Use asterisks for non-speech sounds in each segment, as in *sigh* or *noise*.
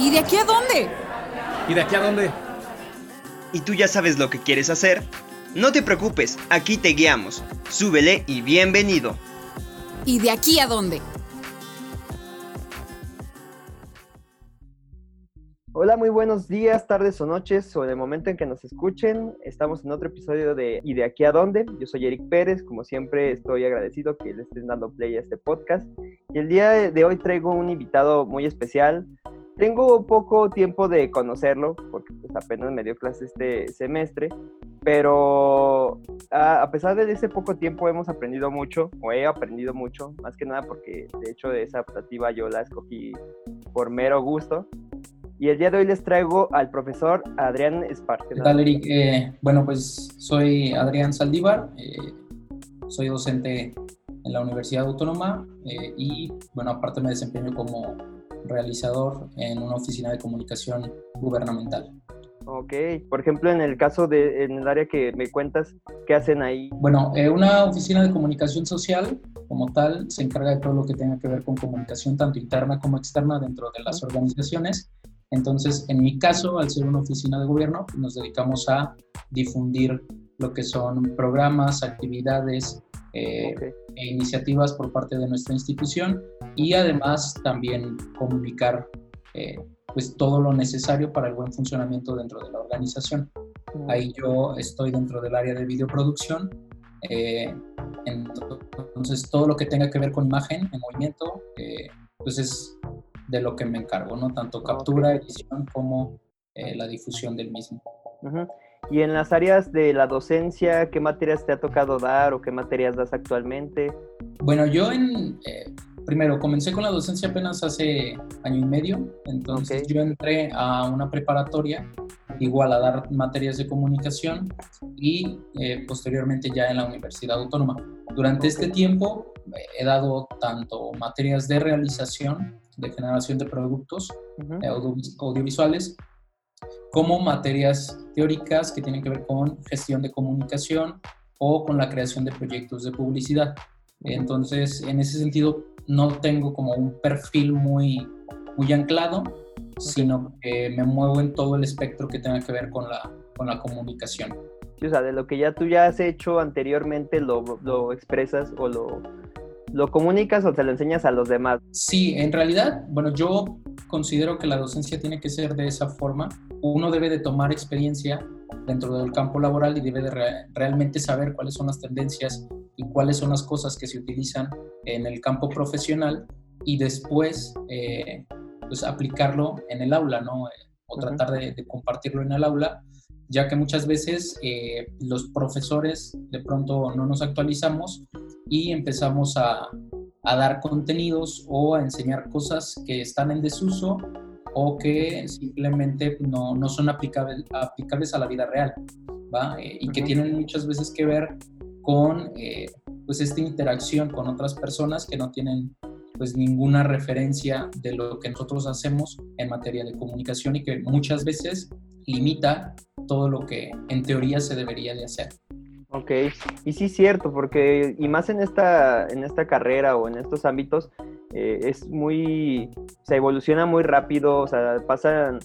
¿Y de aquí a dónde? ¿Y de aquí a dónde? ¿Y tú ya sabes lo que quieres hacer? No te preocupes, aquí te guiamos. Súbele y bienvenido. ¿Y de aquí a dónde? Hola, muy buenos días, tardes o noches, o en el momento en que nos escuchen. Estamos en otro episodio de ¿Y de aquí a dónde? Yo soy Eric Pérez, como siempre estoy agradecido que le estén dando play a este podcast. Y el día de hoy traigo un invitado muy especial. Tengo poco tiempo de conocerlo, porque pues apenas me dio clase este semestre, pero a, a pesar de ese poco tiempo hemos aprendido mucho, o he aprendido mucho, más que nada porque de hecho de esa optativa yo la escogí por mero gusto. Y el día de hoy les traigo al profesor Adrián Esparce. ¿Qué tal, Eric? Eh, bueno, pues soy Adrián Saldívar, eh, soy docente en la Universidad Autónoma eh, y, bueno, aparte me desempeño como realizador en una oficina de comunicación gubernamental. Ok, por ejemplo, en el caso de, en el área que me cuentas, ¿qué hacen ahí? Bueno, eh, una oficina de comunicación social como tal se encarga de todo lo que tenga que ver con comunicación tanto interna como externa dentro de las organizaciones entonces, en mi caso, al ser una oficina de gobierno, nos dedicamos a difundir lo que son programas, actividades eh, e iniciativas por parte de nuestra institución y además también comunicar eh, pues todo lo necesario para el buen funcionamiento dentro de la organización. Ahí yo estoy dentro del área de videoproducción, eh, entonces todo lo que tenga que ver con imagen en movimiento, pues es de lo que me encargo, ¿no? Tanto captura, edición como eh, la difusión del mismo. Y en las áreas de la docencia, ¿qué materias te ha tocado dar o qué materias das actualmente? Bueno, yo en, eh, primero comencé con la docencia apenas hace año y medio, entonces yo entré a una preparatoria igual a dar materias de comunicación y eh, posteriormente ya en la Universidad Autónoma. Durante este tiempo he dado tanto materias de realización de generación de productos eh, audiovisuales, como materias teóricas que tienen que ver con gestión de comunicación o con la creación de proyectos de publicidad. Entonces, en ese sentido, no tengo como un perfil muy, muy anclado, sino que me muevo en todo el espectro que tenga que ver con la, con la comunicación. o sea, de lo que ya tú ya has hecho anteriormente, lo, lo expresas o lo, ¿Lo comunicas o te lo enseñas a los demás? Sí, en realidad, bueno, yo considero que la docencia tiene que ser de esa forma. Uno debe de tomar experiencia dentro del campo laboral y debe de realmente saber cuáles son las tendencias y cuáles son las cosas que se utilizan en el campo profesional y después eh, pues aplicarlo en el aula, ¿no? O tratar de, compartirlo en el aula, ya que muchas veces eh, los profesores de pronto no nos actualizamos y empezamos a, a dar contenidos o a enseñar cosas que están en desuso o que simplemente no, no son aplicables, aplicables a la vida real, ¿va? Eh, y que tienen muchas veces que ver con eh, pues esta interacción con otras personas que no tienen pues ninguna referencia de lo que nosotros hacemos en materia de comunicación y que muchas veces limita todo lo que en teoría se debería de hacer. Ok, y sí es cierto, porque y más en esta, en esta carrera o en estos ámbitos, eh, es muy, se evoluciona muy rápido, o sea, pasan,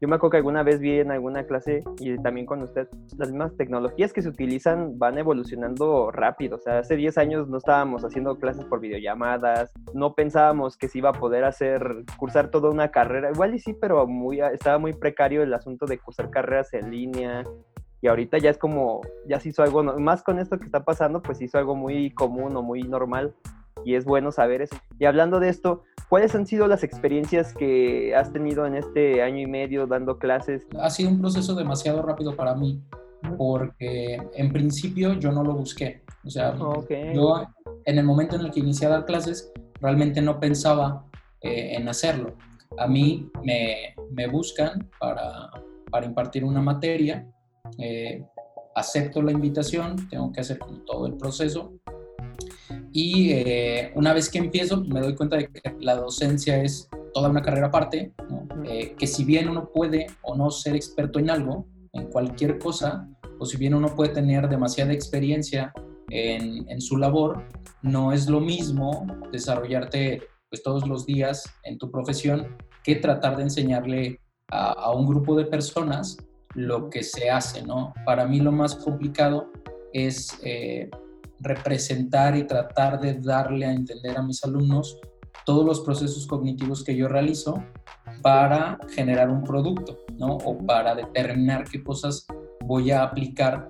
yo me acuerdo que alguna vez vi en alguna clase y también con usted, las mismas tecnologías que se utilizan van evolucionando rápido, o sea, hace 10 años no estábamos haciendo clases por videollamadas, no pensábamos que se iba a poder hacer, cursar toda una carrera, igual y sí, pero muy, estaba muy precario el asunto de cursar carreras en línea, y ahorita ya es como, ya se hizo algo, más con esto que está pasando, pues se hizo algo muy común o muy normal y es bueno saber eso. Y hablando de esto, ¿cuáles han sido las experiencias que has tenido en este año y medio dando clases? Ha sido un proceso demasiado rápido para mí porque en principio yo no lo busqué. O sea, yo en el momento en el que inicié a dar clases realmente no pensaba eh, en hacerlo. A mí me, me buscan para, para impartir una materia eh, acepto la invitación, tengo que hacer todo el proceso. Y eh, una vez que empiezo me doy cuenta de que la docencia es toda una carrera aparte, eh, que si bien uno puede o no ser experto en algo, en cualquier cosa, o si bien uno puede tener demasiada experiencia en, en su labor, no es lo mismo desarrollarte pues, todos los días en tu profesión que tratar de enseñarle a, un grupo de personas lo que se hace, ¿no? Para mí lo más complicado es eh, representar y tratar de darle a entender a mis alumnos todos los procesos cognitivos que yo realizo para generar un producto, ¿no? O para determinar qué cosas voy a aplicar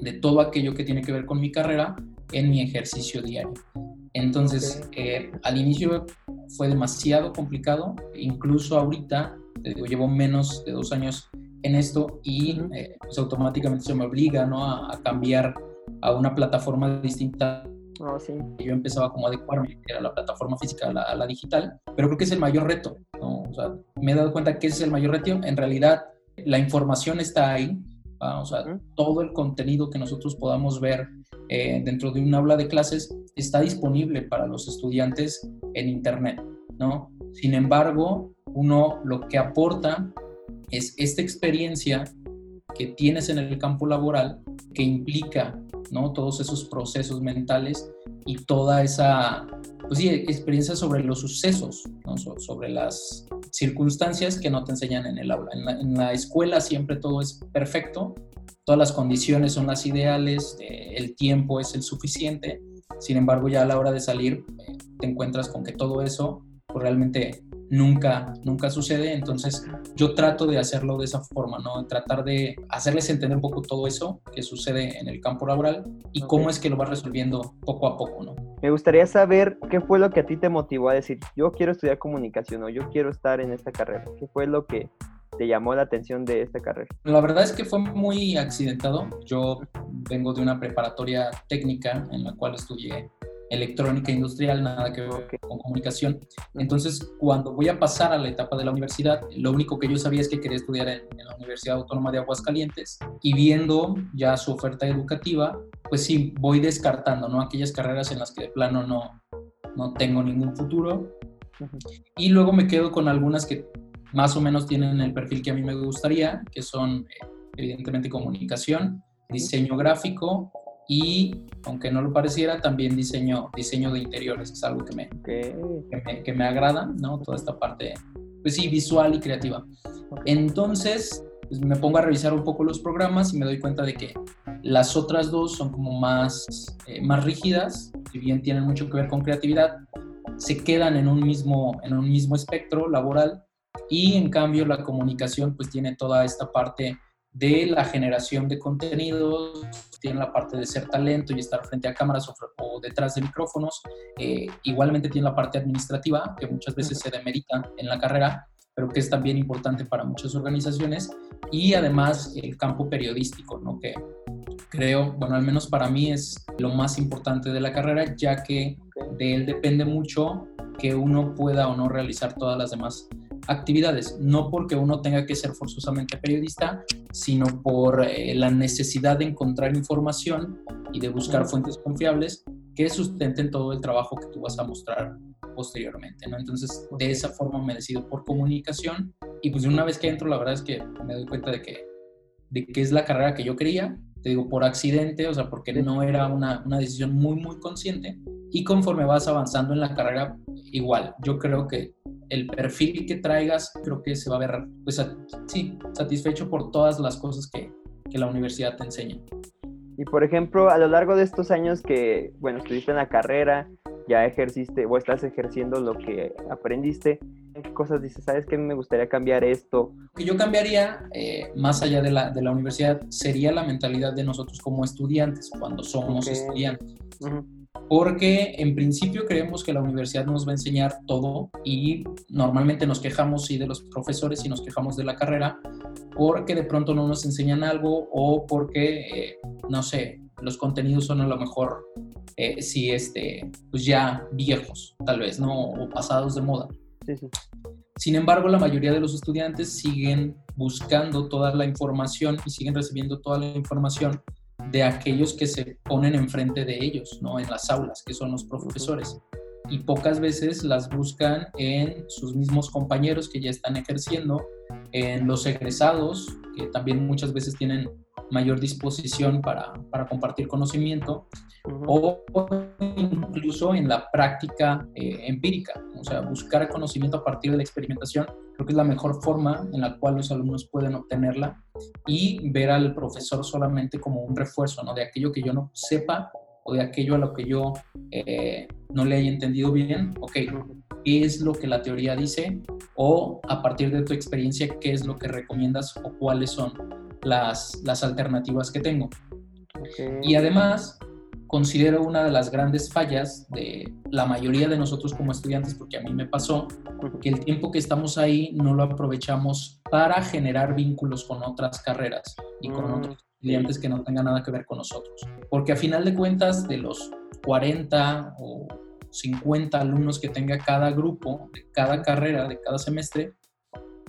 de todo aquello que tiene que ver con mi carrera en mi ejercicio diario. Entonces, eh, al inicio fue demasiado complicado, incluso ahorita, llevo menos de dos años en esto y eh, pues automáticamente se me obliga ¿no? a, cambiar a una plataforma distinta. Oh, sí. Yo empezaba como a adecuarme, que era la plataforma física a la, digital, pero creo que es el mayor reto. ¿no? O sea, me he dado cuenta que ese es el mayor reto. En realidad, la información está ahí, o sea, todo el contenido que nosotros podamos ver eh, dentro de un aula de clases está disponible para los estudiantes en Internet, ¿no? Sin embargo, uno lo que aporta es esta experiencia que tienes en el campo laboral que implica, ¿no? Todos esos procesos mentales y toda esa, pues sí, experiencia sobre los sucesos, ¿no? sobre las circunstancias que no te enseñan en el aula. En la, escuela siempre todo es perfecto, todas las condiciones son las ideales, eh, el tiempo es el suficiente, sin embargo ya a la hora de salir eh, te encuentras con que todo eso pues, realmente nunca, nunca sucede. Entonces yo trato de hacerlo de esa forma, ¿no? Tratar de hacerles entender un poco todo eso que sucede en el campo laboral y cómo es que lo vas resolviendo poco a poco, ¿no? Me gustaría saber qué fue lo que a ti te motivó a decir, yo quiero estudiar comunicación o yo quiero estar en esta carrera. ¿Qué fue lo que te llamó la atención de esta carrera? La verdad es que fue muy accidentado. Yo vengo de una preparatoria técnica en la cual estudié electrónica industrial, nada que ver con comunicación. Entonces, cuando voy a pasar a la etapa de la universidad, lo único que yo sabía es que quería estudiar en, la Universidad Autónoma de Aguascalientes y viendo ya su oferta educativa, pues sí, voy descartando, ¿no? Aquellas carreras en las que de plano no, no tengo ningún futuro. Y luego me quedo con algunas que más o menos tienen el perfil que a mí me gustaría, que son eh, evidentemente comunicación, diseño gráfico y, aunque no lo pareciera, también diseño, diseño de interiores, es algo que me, que me, agrada, ¿no? Toda esta parte, pues sí, visual y creativa. Entonces, pues me pongo a revisar un poco los programas y me doy cuenta de que las otras dos son como más, eh, más rígidas, si bien tienen mucho que ver con creatividad, se quedan en un mismo, en un mismo espectro laboral y en cambio la comunicación pues tiene toda esta parte de la generación de contenidos, tiene la parte de ser talento y estar frente a cámaras o, detrás de micrófonos, eh, igualmente tiene la parte administrativa, que muchas veces se demerita en la carrera, pero que es también importante para muchas organizaciones, y además el campo periodístico, ¿no? que creo, bueno, al menos para mí es lo más importante de la carrera, ya que de él depende mucho que uno pueda o no realizar todas las demás actividades, no porque uno tenga que ser forzosamente periodista, sino por eh, la necesidad de encontrar información y de buscar fuentes confiables que sustenten todo el trabajo que tú vas a mostrar posteriormente, ¿no? Entonces, de esa forma me decido por comunicación y pues una vez que entro, la verdad es que me doy cuenta de que, de que es la carrera que yo quería, te digo, por accidente, o sea, porque no era una, una decisión muy, muy consciente y conforme vas avanzando en la carrera, igual, yo creo que el perfil que traigas, creo que se va a ver, pues, sí, satisfecho por todas las cosas que, que la universidad te enseña. Y por ejemplo, a lo largo de estos años que, bueno, estuviste en la carrera, ya ejerciste o estás ejerciendo lo que aprendiste, ¿qué cosas dices? ¿Sabes que me gustaría cambiar esto? Lo que yo cambiaría, eh, más allá de la, de la, universidad, sería la mentalidad de nosotros como estudiantes, cuando somos estudiantes porque en principio creemos que la universidad nos va a enseñar todo y normalmente nos quejamos sí de los profesores y nos quejamos de la carrera porque de pronto no nos enseñan algo o porque, eh, no sé, los contenidos son a lo mejor eh, sí, este, pues ya viejos, tal vez, ¿no? O pasados de moda. Sin embargo, la mayoría de los estudiantes siguen buscando toda la información y siguen recibiendo toda la información de aquellos que se ponen enfrente de ellos, ¿no? En las aulas, que son los profesores. Y pocas veces las buscan en sus mismos compañeros que ya están ejerciendo, en los egresados, que también muchas veces tienen mayor disposición para, para compartir conocimiento o incluso en la práctica eh, empírica, o sea, buscar conocimiento a partir de la experimentación, creo que es la mejor forma en la cual los alumnos pueden obtenerla y ver al profesor solamente como un refuerzo, ¿no? De aquello que yo no sepa o de aquello a lo que yo eh, no le haya entendido bien, ok, ¿qué es lo que la teoría dice? O a partir de tu experiencia, ¿qué es lo que recomiendas o cuáles son las, las alternativas que tengo? Y además, considero una de las grandes fallas de la mayoría de nosotros como estudiantes, porque a mí me pasó, que el tiempo que estamos ahí no lo aprovechamos para generar vínculos con otras carreras y con mm. otros estudiantes que no tengan nada que ver con nosotros. Porque a final de cuentas, de los 40 o 50 alumnos que tenga cada grupo, de cada carrera, de cada semestre,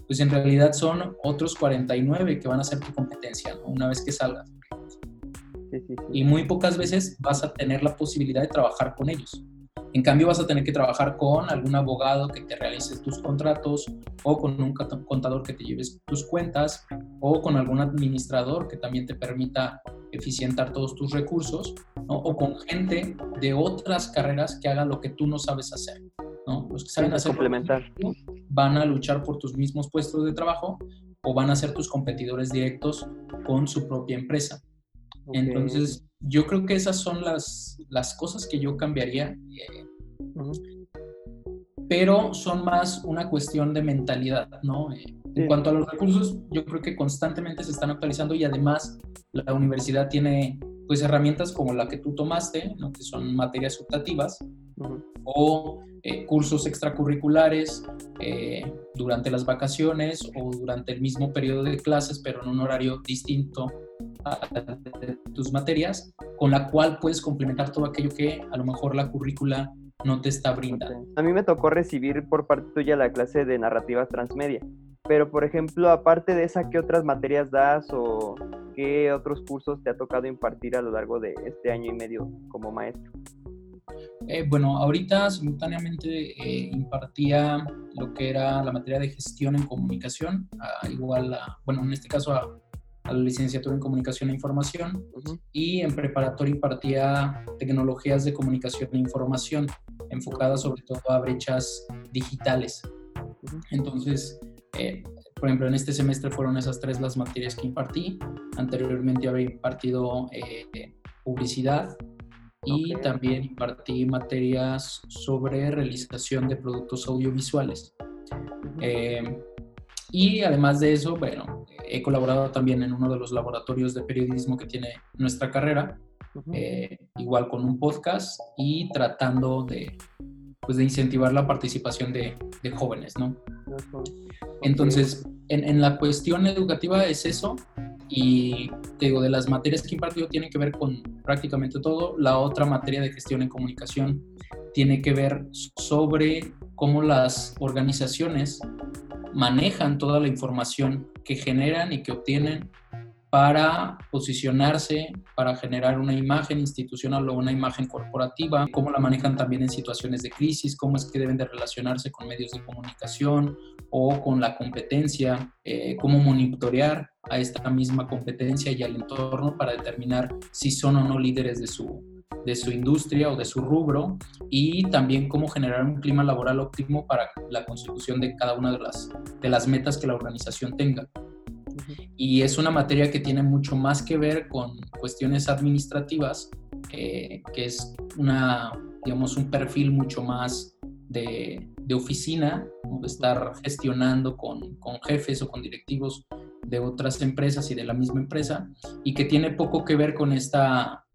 pues en realidad son otros 49 que van a ser tu competencia una vez que salgas. Y muy pocas veces vas a tener la posibilidad de trabajar con ellos. En cambio, vas a tener que trabajar con algún abogado que te realice tus contratos o con un contador que te lleves tus cuentas o con algún administrador que también te permita eficientar todos tus recursos o con gente de otras carreras que haga lo que tú no sabes hacer. ¿no? Los que saben hacer complementar. van a luchar por tus mismos puestos de trabajo o van a ser tus competidores directos con su propia empresa. Entonces, yo creo que esas son las, las cosas que yo cambiaría. Eh, pero son más una cuestión de mentalidad, ¿no? Eh, en cuanto a los recursos, yo creo que constantemente se están actualizando y además la universidad tiene pues herramientas como la que tú tomaste, ¿no? que son materias optativas, o eh, cursos extracurriculares durante las vacaciones o durante el mismo periodo de clases, pero en un horario distinto tus materias, con la cual puedes complementar todo aquello que a lo mejor la currícula no te está brindando. A mí me tocó recibir por parte tuya la clase de narrativa transmedia, pero por ejemplo, aparte de esa, ¿qué otras materias das o qué otros cursos te ha tocado impartir a lo largo de este año y medio como maestro? Eh, bueno, ahorita simultáneamente eh, impartía lo que era la materia de gestión en comunicación, igual a, bueno, en este caso a a la licenciatura en Comunicación e Información y en preparatoria impartía tecnologías de comunicación e información enfocadas sobre todo a brechas digitales. Entonces, eh, por ejemplo, en este semestre fueron esas tres las materias que impartí. Anteriormente había impartido eh, publicidad y también impartí materias sobre realización de productos audiovisuales. Y además de eso, bueno, he colaborado también en uno de los laboratorios de periodismo que tiene nuestra carrera, eh, igual con un podcast y tratando de, pues, de incentivar la participación de, de jóvenes, ¿no? Entonces, en, en, la cuestión educativa es eso, y te digo, de las materias que he impartido tienen que ver con prácticamente todo. La otra materia de gestión en comunicación tiene que ver sobre cómo las organizaciones manejan toda la información que generan y que obtienen para posicionarse, para generar una imagen institucional o una imagen corporativa, cómo la manejan también en situaciones de crisis, cómo es que deben de relacionarse con medios de comunicación o con la competencia, eh, cómo monitorear a esta misma competencia y al entorno para determinar si son o no líderes de su, de su industria o de su rubro y también cómo generar un clima laboral óptimo para la consecución de cada una de las, de las metas que la organización tenga. Y es una materia que tiene mucho más que ver con cuestiones administrativas, eh, que es una, digamos, un perfil mucho más de, de oficina, de estar gestionando con, con jefes o con directivos de otras empresas y de la misma empresa, y que tiene poco que ver con esta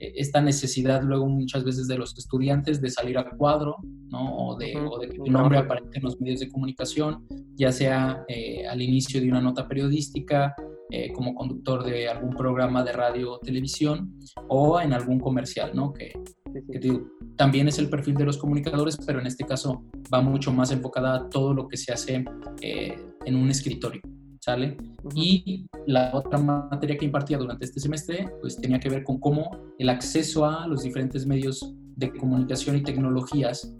esta necesidad luego muchas veces de los estudiantes de salir a cuadro, ¿no? O de, que tu nombre aparezca en los medios de comunicación, ya sea eh, al inicio de una nota periodística, eh, como conductor de algún programa de radio o televisión, o en algún comercial, ¿no? Que, también es el perfil de los comunicadores, pero en este caso va mucho más enfocada a todo lo que se hace eh, en un escritorio. ¿Sale? Y la otra materia que impartía durante este semestre, pues tenía que ver con cómo el acceso a los diferentes medios de comunicación y tecnologías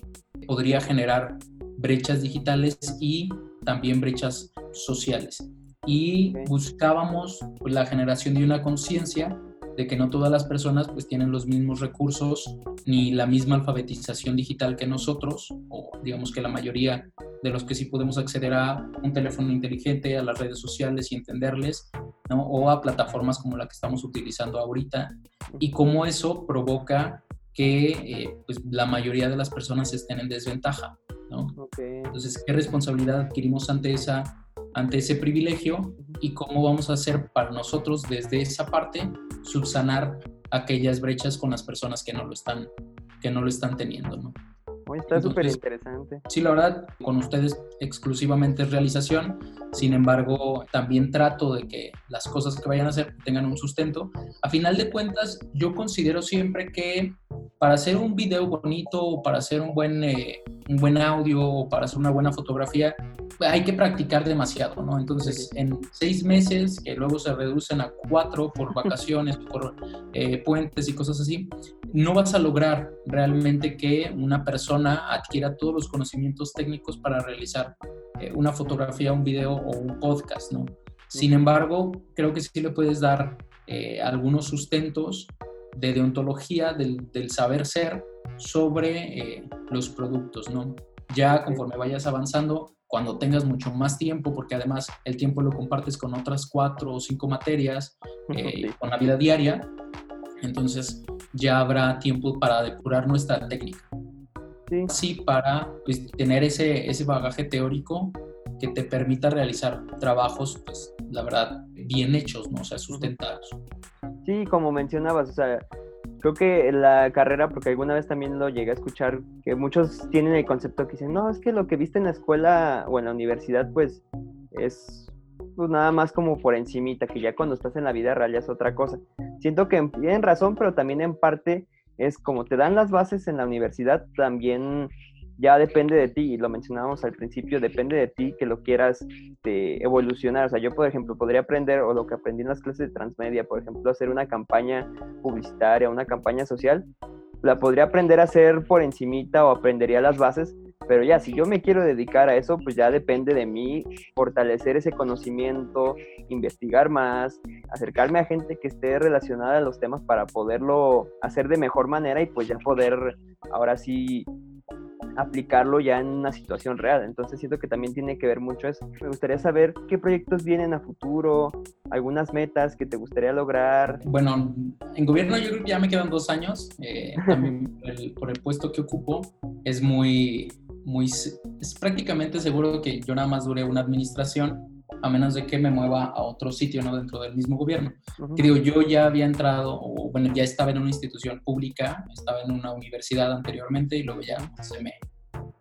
podría generar brechas digitales y también brechas sociales. y buscábamos pues, la generación de una conciencia de que no todas las personas pues tienen los mismos recursos ni la misma alfabetización digital que nosotros, o digamos que la mayoría de los que sí podemos acceder a un teléfono inteligente, a las redes sociales y entenderles, ¿no? o a plataformas como la que estamos utilizando ahorita, y cómo eso provoca que eh, pues, la mayoría de las personas estén en desventaja. ¿no? Entonces, ¿qué responsabilidad adquirimos ante, esa, ante ese privilegio y cómo vamos a hacer para nosotros desde esa parte subsanar aquellas brechas con las personas que no lo están, que no lo están teniendo? ¿no? está súper interesante. Sí, la verdad, con ustedes exclusivamente es realización, sin embargo, también trato de que las cosas que vayan a hacer tengan un sustento. A final de cuentas, yo considero siempre que para hacer un video bonito para hacer un buen, eh, un buen audio o para hacer una buena fotografía, hay que practicar demasiado, ¿no? Entonces, en seis meses, que luego se reducen a cuatro por *laughs* vacaciones, por eh, puentes y cosas así, no vas a lograr realmente que una persona adquiera todos los conocimientos técnicos para realizar eh, una fotografía, un video o un podcast, ¿no? Sin embargo, creo que sí le puedes dar algunos sustentos de deontología, del, saber ser sobre los productos, ¿no? Ya conforme vayas avanzando, cuando tengas mucho más tiempo, porque además el tiempo lo compartes con otras cuatro o cinco materias, eh, con la vida diaria, entonces ya habrá tiempo para depurar nuestra técnica. Sí, sí para pues, tener ese, ese bagaje teórico que te permita realizar trabajos, pues la verdad, bien hechos, ¿no? O sea, sustentados. Sí, como mencionabas, o sea, creo que la carrera, porque alguna vez también lo llegué a escuchar, que muchos tienen el concepto que dicen, no, es que lo que viste en la escuela o en la universidad, pues es pues, nada más como por encimita, que ya cuando estás en la vida real ya es otra cosa. Siento que tienen razón, pero también en parte es como te dan las bases en la universidad, también ya depende de ti, y lo mencionábamos al principio, depende de ti que lo quieras este, evolucionar. O sea, yo, por ejemplo, podría aprender, o lo que aprendí en las clases de transmedia, por ejemplo, hacer una campaña publicitaria, una campaña social, la podría aprender a hacer por encimita o aprendería las bases, pero ya, si yo me quiero dedicar a eso, pues ya depende de mí fortalecer ese conocimiento, investigar más, acercarme a gente que esté relacionada a los temas para poderlo hacer de mejor manera y pues ya poder ahora sí aplicarlo ya en una situación real. Entonces siento que también tiene que ver mucho eso. Me gustaría saber qué proyectos vienen a futuro, algunas metas que te gustaría lograr. Bueno, en gobierno yo creo que ya me quedan dos años. Eh, *laughs* también por el, puesto que ocupo es muy, muy, es prácticamente seguro que yo nada más dure una administración a menos de que me mueva a otro sitio, ¿no? Dentro del mismo gobierno. Que digo, yo ya había entrado, o bueno, ya estaba en una institución pública, estaba en una universidad anteriormente y luego ya se me,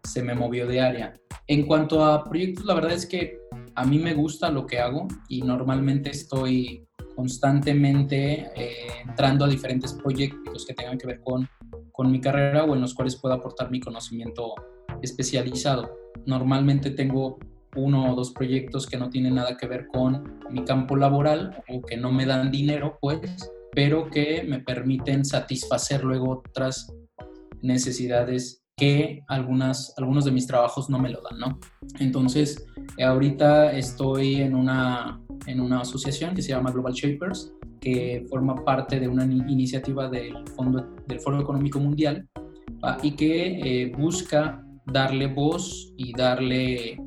se me movió de área. En cuanto a proyectos, la verdad es que a mí me gusta lo que hago y normalmente estoy constantemente eh, entrando a diferentes proyectos que tengan que ver con, con mi carrera o en los cuales pueda aportar mi conocimiento especializado. Normalmente tengo uno o dos proyectos que no tienen nada que ver con mi campo laboral o que no me dan dinero, pues, pero que me permiten satisfacer luego otras necesidades que algunas, algunos de mis trabajos no me lo dan, ¿no? Entonces, ahorita estoy en una, en una asociación que se llama Global Shapers, que forma parte de una iniciativa del, Fondo, del Foro Económico Mundial ah, y que eh, busca darle voz y darle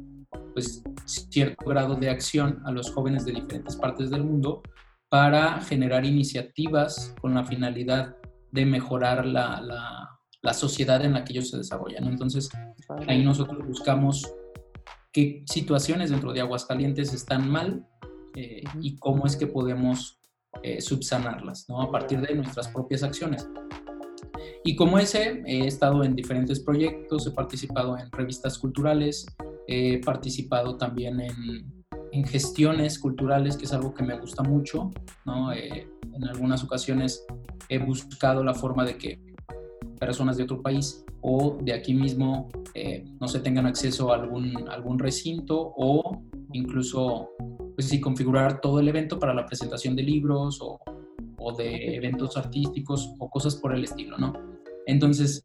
pues, cierto grado de acción a los jóvenes de diferentes partes del mundo para generar iniciativas con la finalidad de mejorar la, la, sociedad en la que ellos se desarrollan. Entonces, ahí nosotros buscamos qué situaciones dentro de Aguascalientes están mal eh, y cómo es que podemos eh, subsanarlas, ¿no? A partir de nuestras propias acciones. Y como ese, he estado en diferentes proyectos, he participado en revistas culturales, He participado también en, en gestiones culturales, que es algo que me gusta mucho. ¿no? Eh, en algunas ocasiones he buscado la forma de que personas de otro país o de aquí mismo eh, no se tengan acceso a algún, algún recinto o incluso pues sí, configurar todo el evento para la presentación de libros o, o de eventos artísticos o cosas por el estilo, ¿no? Entonces,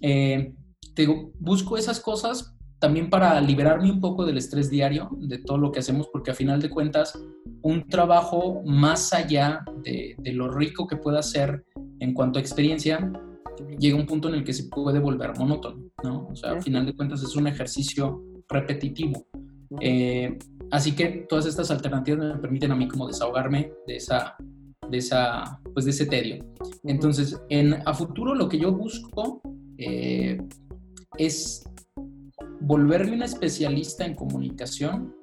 eh, te busco esas cosas también para liberarme un poco del estrés diario, de todo lo que hacemos, porque a final de cuentas, un trabajo más allá de, de lo rico que pueda ser en cuanto a experiencia, llega un punto en el que se puede volver monótono, ¿no? O sea, a final de cuentas es un ejercicio repetitivo. Eh, así que todas estas alternativas me permiten a mí como desahogarme de esa, de esa, pues de ese tedio. Entonces, en, a futuro lo que yo busco eh, es volverme un especialista en comunicación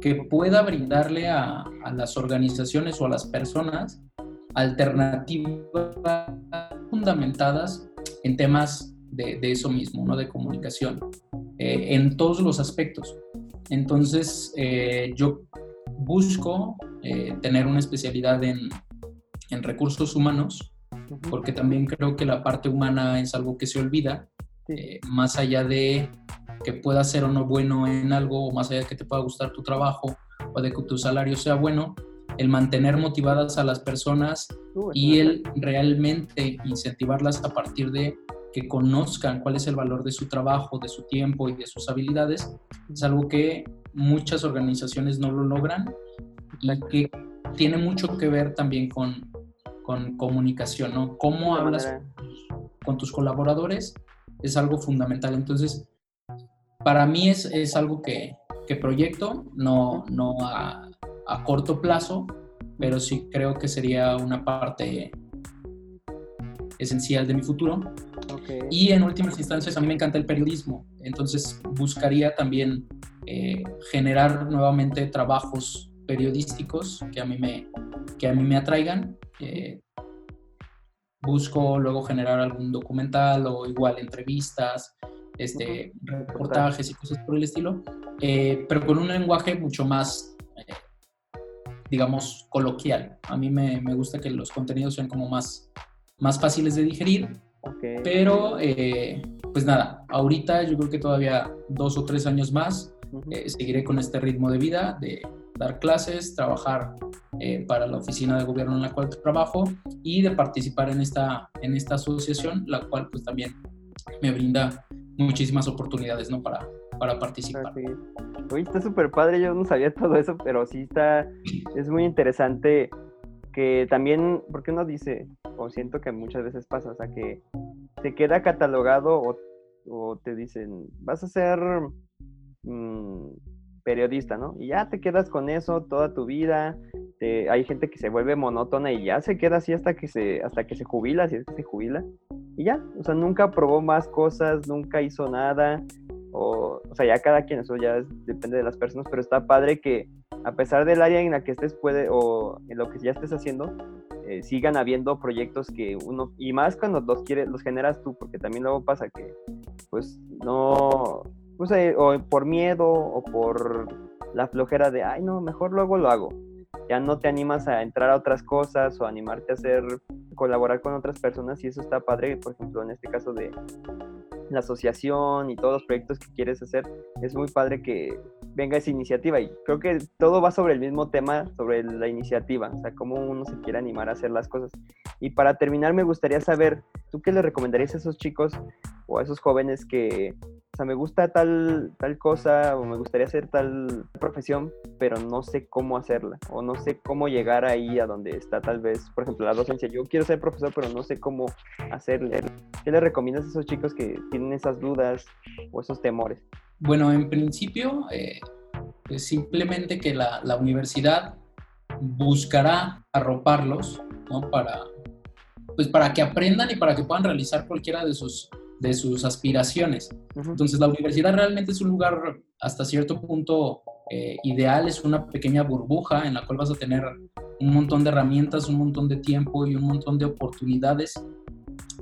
que pueda brindarle a, a las organizaciones o a las personas alternativas fundamentadas en temas de, de eso mismo, ¿no? De comunicación, eh, en todos los aspectos. Entonces, eh, yo busco eh, tener una especialidad en, en recursos humanos, porque también creo que la parte humana es algo que se olvida, más allá de que pueda ser o no bueno en algo, o más allá de que te pueda gustar tu trabajo, o de que tu salario sea bueno, el mantener motivadas a las personas y el realmente incentivarlas a partir de que conozcan cuál es el valor de su trabajo, de su tiempo y de sus habilidades, es algo que muchas organizaciones no lo logran y que tiene mucho que ver también con, con comunicación, ¿no? Cómo hablas con tus colaboradores es algo fundamental. Entonces, para mí es, es algo que, que proyecto, no, no a, a corto plazo, pero sí creo que sería una parte esencial de mi futuro. Y en últimas instancias a mí me encanta el periodismo, entonces buscaría también eh, generar nuevamente trabajos periodísticos que a mí me, que a mí me atraigan. Eh, busco luego generar algún documental o igual entrevistas, este, reportajes y cosas por el estilo, eh, pero con un lenguaje mucho más digamos, coloquial. A mí me, me, gusta que los contenidos sean como más, más fáciles de digerir. Pero, eh, pues nada, ahorita yo creo que todavía dos o tres años más eh, seguiré con este ritmo de vida, de dar clases, trabajar eh, para la oficina de gobierno en la cual trabajo y de participar en esta, en esta asociación, la cual pues también me brinda muchísimas oportunidades, ¿no? Para, para participar. Uy, está súper padre, yo no sabía todo eso, pero sí está, es muy interesante que también, porque uno dice, o siento que muchas veces pasa, o sea, que te queda catalogado o, o te dicen, vas a ser mmm, periodista, ¿no? Y ya te quedas con eso toda tu vida. hay gente que se vuelve monótona y ya se queda así hasta que se, hasta que se jubila, si es que se jubila. Y ya, o sea, nunca probó más cosas, nunca hizo nada. O, o sea, ya cada quien, eso ya depende de las personas, pero está padre que a pesar del área en la que estés puede, o en lo que ya estés haciendo, eh, sigan habiendo proyectos que uno, y más cuando los quieres, los generas tú, porque también luego pasa que, pues, no, pues, eh, o por miedo o por la flojera de, ay, no, mejor luego lo hago. Ya no te animas a entrar a otras cosas o animarte a hacer, colaborar con otras personas y eso está padre, por ejemplo, en este caso de la asociación y todos los proyectos que quieres hacer, es muy padre que venga esa iniciativa y creo que todo va sobre el mismo tema, sobre la iniciativa, o sea, cómo uno se quiere animar a hacer las cosas. Y para terminar, me gustaría saber, ¿tú qué le recomendarías a esos chicos o a esos jóvenes que o sea, me gusta tal, tal cosa o me gustaría hacer tal profesión, pero no sé cómo hacerla o no sé cómo llegar ahí a donde está tal vez, por ejemplo, la docencia. Yo quiero ser profesor, pero no sé cómo hacerle. ¿Qué le recomiendas a esos chicos que tienen esas dudas o esos temores? Bueno, en principio, eh, pues simplemente que la, la, universidad buscará arroparlos ¿no? para, pues para que aprendan y para que puedan realizar cualquiera de sus de sus aspiraciones. Entonces la universidad realmente es un lugar hasta cierto punto eh, ideal, es una pequeña burbuja en la cual vas a tener un montón de herramientas, un montón de tiempo y un montón de oportunidades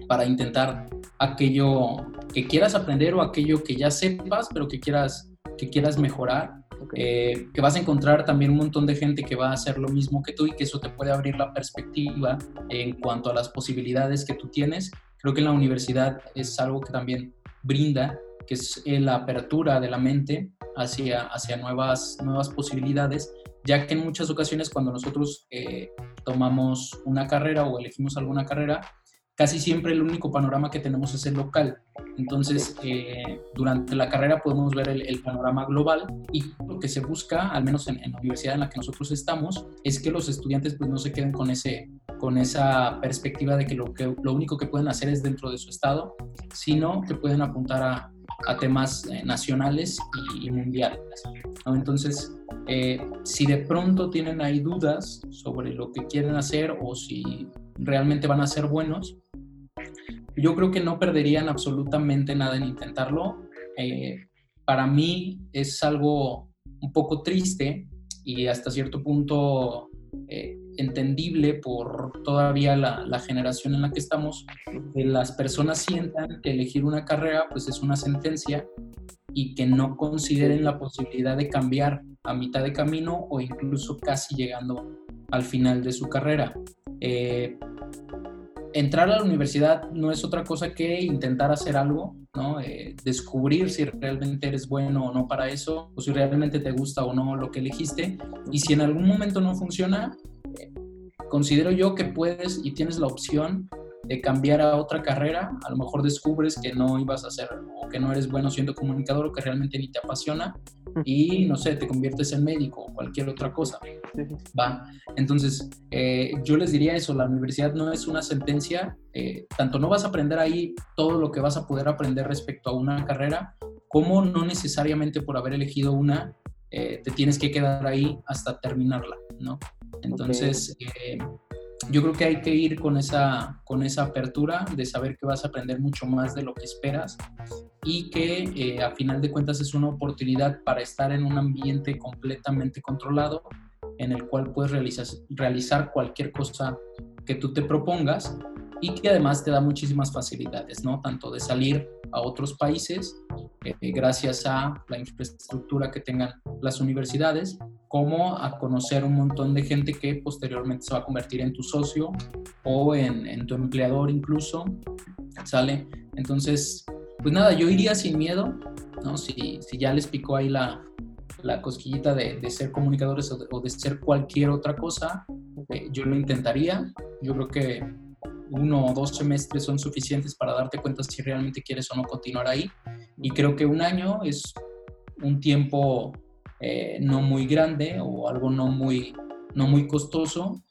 para intentar aquello que quieras aprender o aquello que ya sepas, pero que quieras, que quieras mejorar. Eh, que vas a encontrar también un montón de gente que va a hacer lo mismo que tú y que eso te puede abrir la perspectiva en cuanto a las posibilidades que tú tienes Creo que la universidad es algo que también brinda, que es la apertura de la mente hacia, hacia nuevas, nuevas posibilidades, ya que en muchas ocasiones cuando nosotros eh, tomamos una carrera o elegimos alguna carrera, casi siempre el único panorama que tenemos es el local. Entonces, eh, durante la carrera podemos ver el, panorama global y lo que se busca, al menos en, la universidad en la que nosotros estamos, es que los estudiantes pues no se queden con, ese, con esa perspectiva de que lo, que lo único que pueden hacer es dentro de su estado, sino que pueden apuntar a, temas eh, nacionales y, mundiales. Entonces, eh, si de pronto tienen ahí dudas sobre lo que quieren hacer o si realmente van a ser buenos, yo creo que no perderían absolutamente nada en intentarlo. Eh, para mí es algo un poco triste y hasta cierto punto eh, entendible por todavía la, generación en la que estamos, que las personas sientan que elegir una carrera pues es una sentencia y que no consideren la posibilidad de cambiar a mitad de camino o incluso casi llegando al final de su carrera. Eh, entrar a la universidad no es otra cosa que intentar hacer algo, ¿no? Eh, descubrir si realmente eres bueno o no para eso, o si realmente te gusta o no lo que elegiste. Y si en algún momento no funciona, considero yo que puedes y tienes la opción de cambiar a otra carrera, a lo mejor descubres que no ibas a hacer o que no eres bueno siendo comunicador o que realmente ni te apasiona y no sé, te conviertes en médico o cualquier otra cosa. Va. Entonces, eh, yo les diría eso, la universidad no es una sentencia, eh, tanto no vas a aprender ahí todo lo que vas a poder aprender respecto a una carrera, como no necesariamente por haber elegido una, eh, te tienes que quedar ahí hasta terminarla, ¿no? Entonces, yo creo que hay que ir con esa, con esa apertura de saber que vas a aprender mucho más de lo que esperas y que eh, a final de cuentas es una oportunidad para estar en un ambiente completamente controlado en el cual puedes realizar, realizar cualquier cosa que tú te propongas y que además te da muchísimas facilidades, ¿no? Tanto de salir a otros países eh, gracias a la infraestructura que tengan las universidades, como a conocer un montón de gente que posteriormente se va a convertir en tu socio o en, en tu empleador incluso, ¿sale? Entonces, pues nada, yo iría sin miedo, ¿no? Si, si ya les picó ahí la, la cosquillita de, de, ser comunicadores o de, o de, ser cualquier otra cosa, eh, yo lo intentaría. Yo creo que uno o dos semestres son suficientes para darte cuenta si realmente quieres o no continuar ahí. Y creo que un año es un tiempo eh, no muy grande o algo no muy, no muy costoso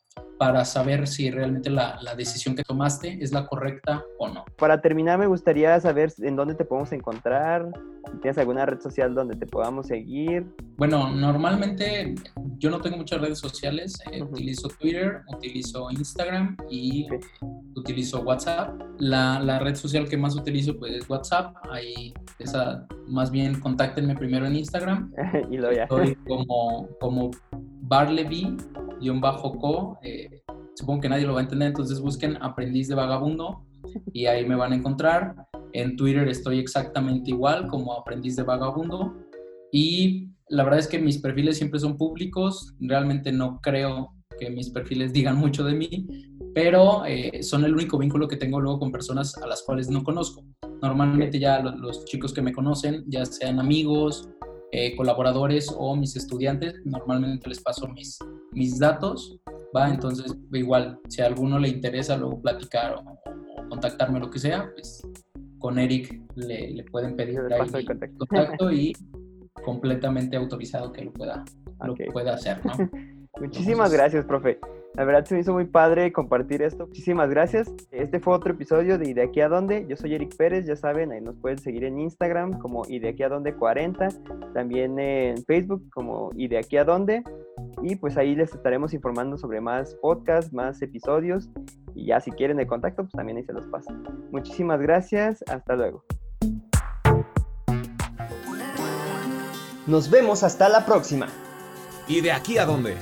para saber si realmente la, la, decisión que tomaste es la correcta o no. Para terminar, me gustaría saber en dónde te podemos encontrar, si tienes alguna red social donde te podamos seguir. Bueno, normalmente yo no tengo muchas redes sociales, eh, utilizo Twitter, utilizo Instagram y utilizo WhatsApp. La, la, red social que más utilizo pues es WhatsApp, ahí esa, más bien contáctenme primero en Instagram. *laughs* y lo ya. Estoy como, como Barleby-co, eh, supongo que nadie lo va a entender, entonces busquen Aprendiz de Vagabundo y ahí me van a encontrar. En Twitter estoy exactamente igual como Aprendiz de Vagabundo y la verdad es que mis perfiles siempre son públicos, realmente no creo que mis perfiles digan mucho de mí, pero eh, son el único vínculo que tengo luego con personas a las cuales no conozco. Normalmente ya los, los chicos que me conocen, ya sean amigos, eh, colaboradores o mis estudiantes, normalmente les paso mis, mis datos, ¿va? Entonces, igual, si a alguno le interesa luego platicar o, contactarme, lo que sea, pues con Eric le, le pueden pedir ahí contacto. y *laughs* completamente autorizado que lo pueda, lo pueda hacer, ¿no? *laughs* Muchísimas gracias, profe. La verdad se me hizo muy padre compartir esto. Muchísimas gracias. Este fue otro episodio de ¿Y de aquí a dónde? Yo soy Eric Pérez, ya saben, ahí nos pueden seguir en Instagram como ¿Y de aquí a dónde 40? También en Facebook como ¿Y de aquí a dónde? Y pues ahí les estaremos informando sobre más podcasts, más episodios. Y ya si quieren el contacto, pues también ahí se los paso. Muchísimas gracias. Hasta luego. Nos vemos hasta la próxima. ¿Y de aquí a dónde?